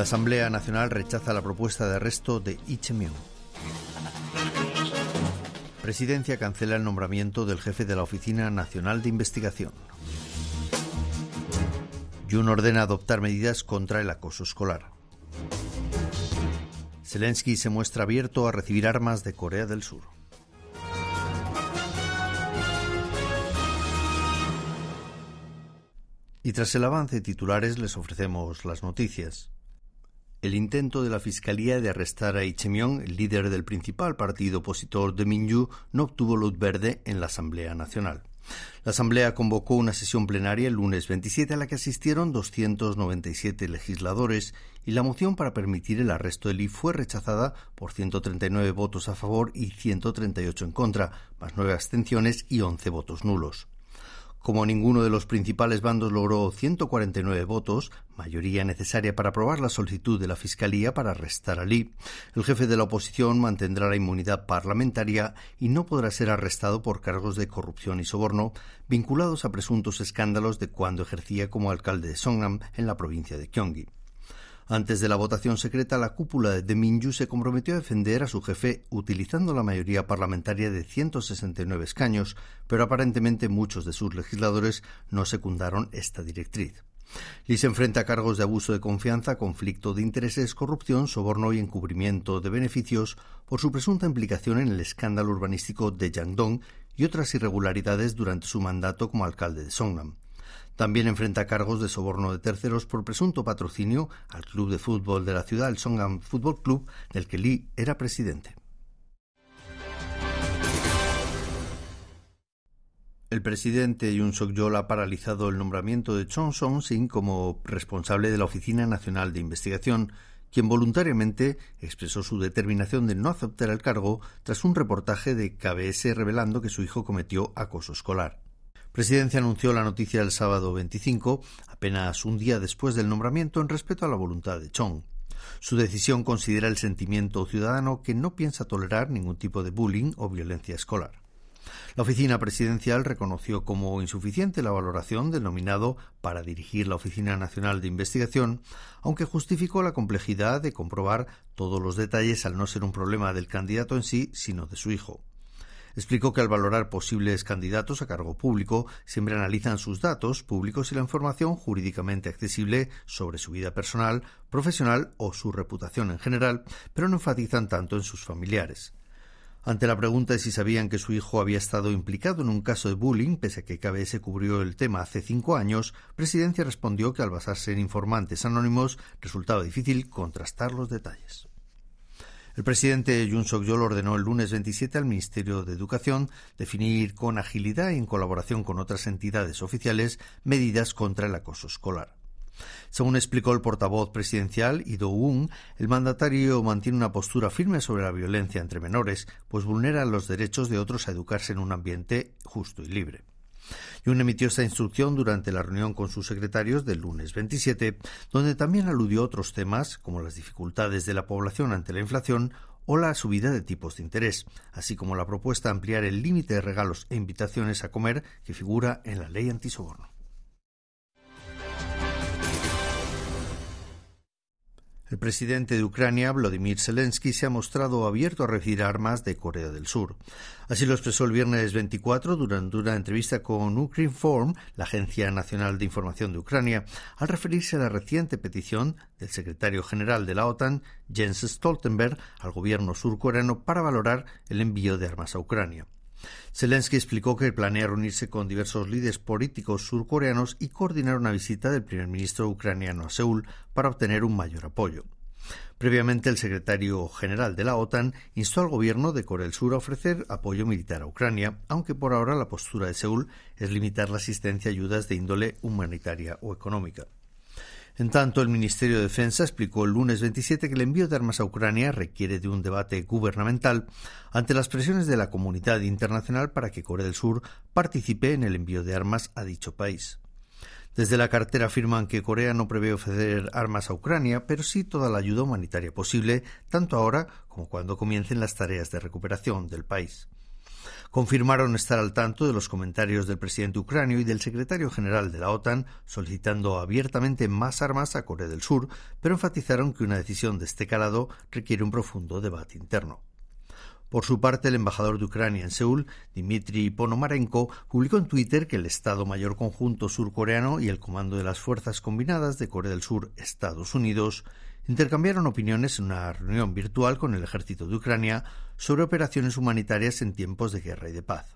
La Asamblea Nacional rechaza la propuesta de arresto de Ichemion. Presidencia cancela el nombramiento del jefe de la Oficina Nacional de Investigación. Jun ordena adoptar medidas contra el acoso escolar. Zelensky se muestra abierto a recibir armas de Corea del Sur. Y tras el avance de titulares les ofrecemos las noticias. El intento de la Fiscalía de arrestar a Ichemion, líder del principal partido opositor de Minyu, no obtuvo luz verde en la Asamblea Nacional. La Asamblea convocó una sesión plenaria el lunes 27 a la que asistieron 297 legisladores y la moción para permitir el arresto de Lee fue rechazada por 139 votos a favor y 138 en contra, más nueve abstenciones y 11 votos nulos. Como ninguno de los principales bandos logró 149 votos, mayoría necesaria para aprobar la solicitud de la Fiscalía para arrestar a Lee, el jefe de la oposición mantendrá la inmunidad parlamentaria y no podrá ser arrestado por cargos de corrupción y soborno vinculados a presuntos escándalos de cuando ejercía como alcalde de Songnam en la provincia de Gyeonggi. Antes de la votación secreta, la cúpula de Minju se comprometió a defender a su jefe utilizando la mayoría parlamentaria de 169 escaños, pero aparentemente muchos de sus legisladores no secundaron esta directriz. Lee se enfrenta a cargos de abuso de confianza, conflicto de intereses, corrupción, soborno y encubrimiento de beneficios por su presunta implicación en el escándalo urbanístico de Yangdong y otras irregularidades durante su mandato como alcalde de Songnam. También enfrenta cargos de soborno de terceros por presunto patrocinio al club de fútbol de la ciudad, el Songham Football Club, del que Lee era presidente. El presidente Yoon Suk-yeol ha paralizado el nombramiento de Chong Song-sin como responsable de la Oficina Nacional de Investigación, quien voluntariamente expresó su determinación de no aceptar el cargo tras un reportaje de KBS revelando que su hijo cometió acoso escolar. Presidencia anunció la noticia el sábado 25, apenas un día después del nombramiento, en respeto a la voluntad de Chong. Su decisión considera el sentimiento ciudadano que no piensa tolerar ningún tipo de bullying o violencia escolar. La oficina presidencial reconoció como insuficiente la valoración del nominado para dirigir la Oficina Nacional de Investigación, aunque justificó la complejidad de comprobar todos los detalles al no ser un problema del candidato en sí, sino de su hijo. Explicó que al valorar posibles candidatos a cargo público siempre analizan sus datos públicos y la información jurídicamente accesible sobre su vida personal, profesional o su reputación en general, pero no enfatizan tanto en sus familiares. Ante la pregunta de si sabían que su hijo había estado implicado en un caso de bullying, pese a que KBS cubrió el tema hace cinco años, Presidencia respondió que al basarse en informantes anónimos resultaba difícil contrastar los detalles. El presidente Yoon Suk-yeol ordenó el lunes 27 al Ministerio de Educación definir con agilidad y en colaboración con otras entidades oficiales medidas contra el acoso escolar. Según explicó el portavoz presidencial, Ido Woon, el mandatario mantiene una postura firme sobre la violencia entre menores, pues vulnera los derechos de otros a educarse en un ambiente justo y libre. Yun emitió esta instrucción durante la reunión con sus secretarios del lunes 27, donde también aludió otros temas como las dificultades de la población ante la inflación o la subida de tipos de interés, así como la propuesta de ampliar el límite de regalos e invitaciones a comer que figura en la ley antisoborno. El presidente de Ucrania, Vladimir Zelensky, se ha mostrado abierto a recibir armas de Corea del Sur. Así lo expresó el viernes 24 durante una entrevista con Ukrinform, la Agencia Nacional de Información de Ucrania, al referirse a la reciente petición del secretario general de la OTAN, Jens Stoltenberg, al gobierno surcoreano para valorar el envío de armas a Ucrania. Zelensky explicó que planea reunirse con diversos líderes políticos surcoreanos y coordinar una visita del primer ministro ucraniano a Seúl para obtener un mayor apoyo. Previamente, el secretario general de la OTAN instó al gobierno de Corea del Sur a ofrecer apoyo militar a Ucrania, aunque por ahora la postura de Seúl es limitar la asistencia a ayudas de índole humanitaria o económica. En tanto, el Ministerio de Defensa explicó el lunes 27 que el envío de armas a Ucrania requiere de un debate gubernamental ante las presiones de la comunidad internacional para que Corea del Sur participe en el envío de armas a dicho país. Desde la cartera afirman que Corea no prevé ofrecer armas a Ucrania, pero sí toda la ayuda humanitaria posible, tanto ahora como cuando comiencen las tareas de recuperación del país confirmaron estar al tanto de los comentarios del presidente ucranio y del secretario general de la OTAN solicitando abiertamente más armas a Corea del Sur, pero enfatizaron que una decisión de este calado requiere un profundo debate interno. Por su parte, el embajador de Ucrania en Seúl, Dmitry Ponomarenko, publicó en Twitter que el Estado Mayor Conjunto Surcoreano y el Comando de las Fuerzas Combinadas de Corea del Sur, Estados Unidos, intercambiaron opiniones en una reunión virtual con el ejército de Ucrania sobre operaciones humanitarias en tiempos de guerra y de paz.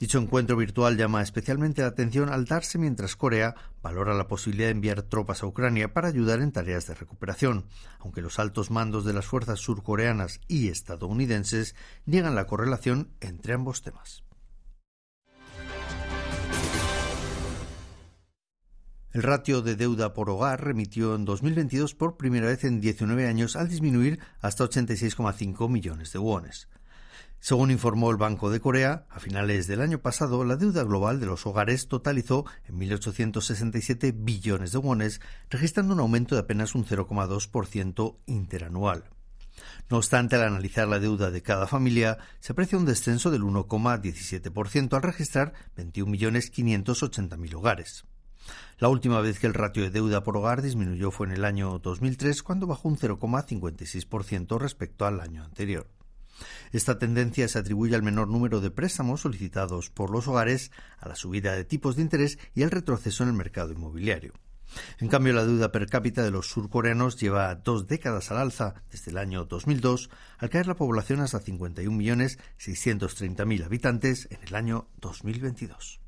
Dicho encuentro virtual llama especialmente la atención al darse mientras Corea valora la posibilidad de enviar tropas a Ucrania para ayudar en tareas de recuperación, aunque los altos mandos de las fuerzas surcoreanas y estadounidenses niegan la correlación entre ambos temas. El ratio de deuda por hogar remitió en 2022 por primera vez en 19 años al disminuir hasta 86,5 millones de wones. Según informó el Banco de Corea, a finales del año pasado la deuda global de los hogares totalizó en 1.867 billones de wones, registrando un aumento de apenas un 0,2% interanual. No obstante, al analizar la deuda de cada familia, se aprecia un descenso del 1,17% al registrar 21.580.000 hogares. La última vez que el ratio de deuda por hogar disminuyó fue en el año 2003, cuando bajó un 0,56% respecto al año anterior. Esta tendencia se atribuye al menor número de préstamos solicitados por los hogares, a la subida de tipos de interés y al retroceso en el mercado inmobiliario. En cambio, la deuda per cápita de los surcoreanos lleva dos décadas al alza desde el año 2002, al caer la población hasta 51.630.000 habitantes en el año 2022.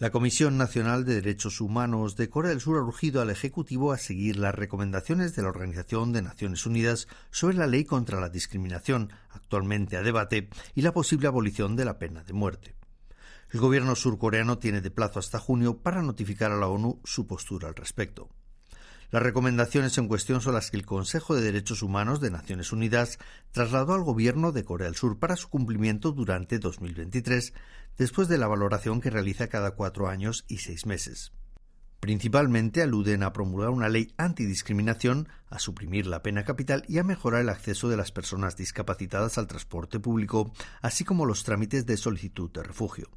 La Comisión Nacional de Derechos Humanos de Corea del Sur ha urgido al Ejecutivo a seguir las recomendaciones de la Organización de Naciones Unidas sobre la ley contra la discriminación, actualmente a debate, y la posible abolición de la pena de muerte. El gobierno surcoreano tiene de plazo hasta junio para notificar a la ONU su postura al respecto. Las recomendaciones en cuestión son las que el Consejo de Derechos Humanos de Naciones Unidas trasladó al gobierno de Corea del Sur para su cumplimiento durante 2023, después de la valoración que realiza cada cuatro años y seis meses. Principalmente aluden a promulgar una ley antidiscriminación, a suprimir la pena capital y a mejorar el acceso de las personas discapacitadas al transporte público, así como los trámites de solicitud de refugio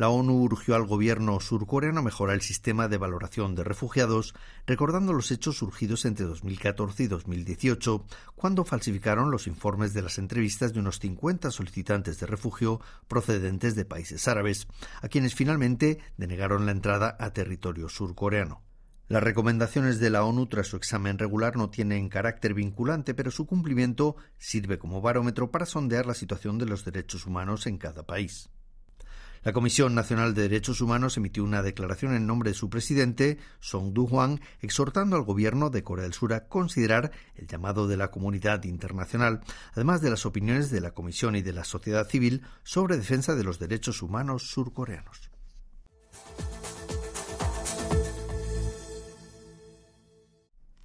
la ONU urgió al gobierno surcoreano a mejorar el sistema de valoración de refugiados, recordando los hechos surgidos entre 2014 y 2018, cuando falsificaron los informes de las entrevistas de unos 50 solicitantes de refugio procedentes de países árabes, a quienes finalmente denegaron la entrada a territorio surcoreano. Las recomendaciones de la ONU tras su examen regular no tienen carácter vinculante, pero su cumplimiento sirve como barómetro para sondear la situación de los derechos humanos en cada país. La Comisión Nacional de Derechos Humanos emitió una declaración en nombre de su presidente, Song Du-hwan, exhortando al gobierno de Corea del Sur a considerar el llamado de la comunidad internacional, además de las opiniones de la Comisión y de la sociedad civil sobre defensa de los derechos humanos surcoreanos.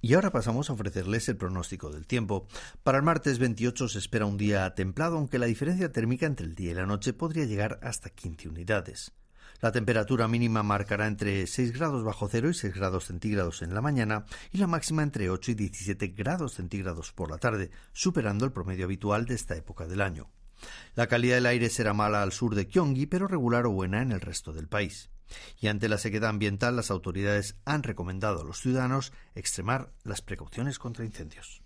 Y ahora pasamos a ofrecerles el pronóstico del tiempo. Para el martes 28 se espera un día templado, aunque la diferencia térmica entre el día y la noche podría llegar hasta 15 unidades. La temperatura mínima marcará entre 6 grados bajo cero y 6 grados centígrados en la mañana y la máxima entre 8 y 17 grados centígrados por la tarde, superando el promedio habitual de esta época del año. La calidad del aire será mala al sur de Gyeonggi, pero regular o buena en el resto del país. Y ante la sequedad ambiental, las autoridades han recomendado a los ciudadanos extremar las precauciones contra incendios.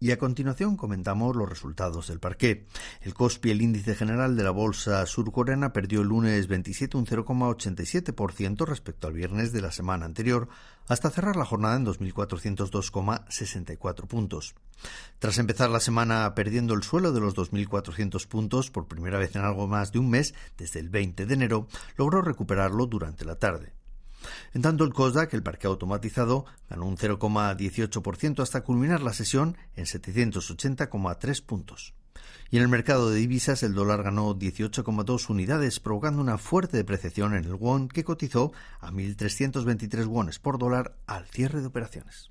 Y a continuación comentamos los resultados del parqué. El COSPI, el índice general de la bolsa surcoreana, perdió el lunes 27 un 0,87% respecto al viernes de la semana anterior, hasta cerrar la jornada en 2.402,64 puntos. Tras empezar la semana perdiendo el suelo de los 2.400 puntos por primera vez en algo más de un mes, desde el 20 de enero, logró recuperarlo durante la tarde. En tanto, el COSDAC, el parque automatizado, ganó un 0,18% hasta culminar la sesión en 780,3 puntos. Y en el mercado de divisas el dólar ganó 18,2 unidades, provocando una fuerte depreciación en el won que cotizó a 1.323 wones por dólar al cierre de operaciones.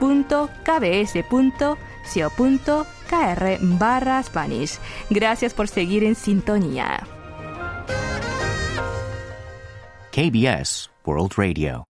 word.kbs.co.kr barra Spanish. Gracias por seguir en sintonía. KBS World Radio.